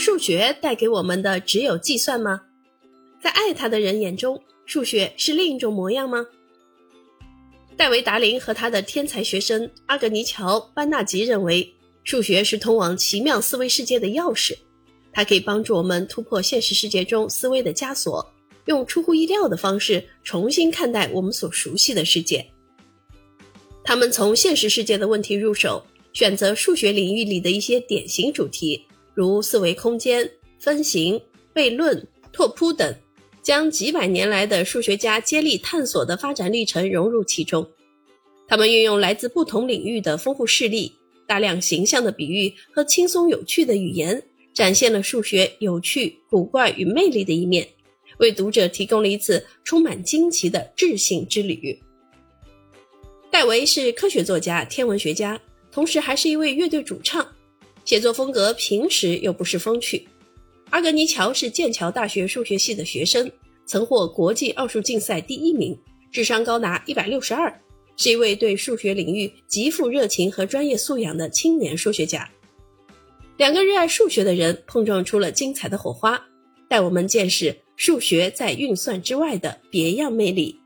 数学带给我们的只有计算吗？在爱他的人眼中，数学是另一种模样吗？戴维·达林和他的天才学生阿格尼乔·班纳吉认为，数学是通往奇妙思维世界的钥匙，它可以帮助我们突破现实世界中思维的枷锁，用出乎意料的方式重新看待我们所熟悉的世界。他们从现实世界的问题入手，选择数学领域里的一些典型主题，如四维空间、分形、悖论、拓扑等，将几百年来的数学家接力探索的发展历程融入其中。他们运用来自不同领域的丰富事例、大量形象的比喻和轻松有趣的语言，展现了数学有趣、古怪与魅力的一面，为读者提供了一次充满惊奇的智性之旅。戴维是科学作家、天文学家，同时还是一位乐队主唱，写作风格平实又不失风趣。阿格尼乔是剑桥大学数学系的学生，曾获国际奥数竞赛第一名，智商高达一百六十二，是一位对数学领域极富热情和专业素养的青年数学家。两个热爱数学的人碰撞出了精彩的火花，带我们见识数学在运算之外的别样魅力。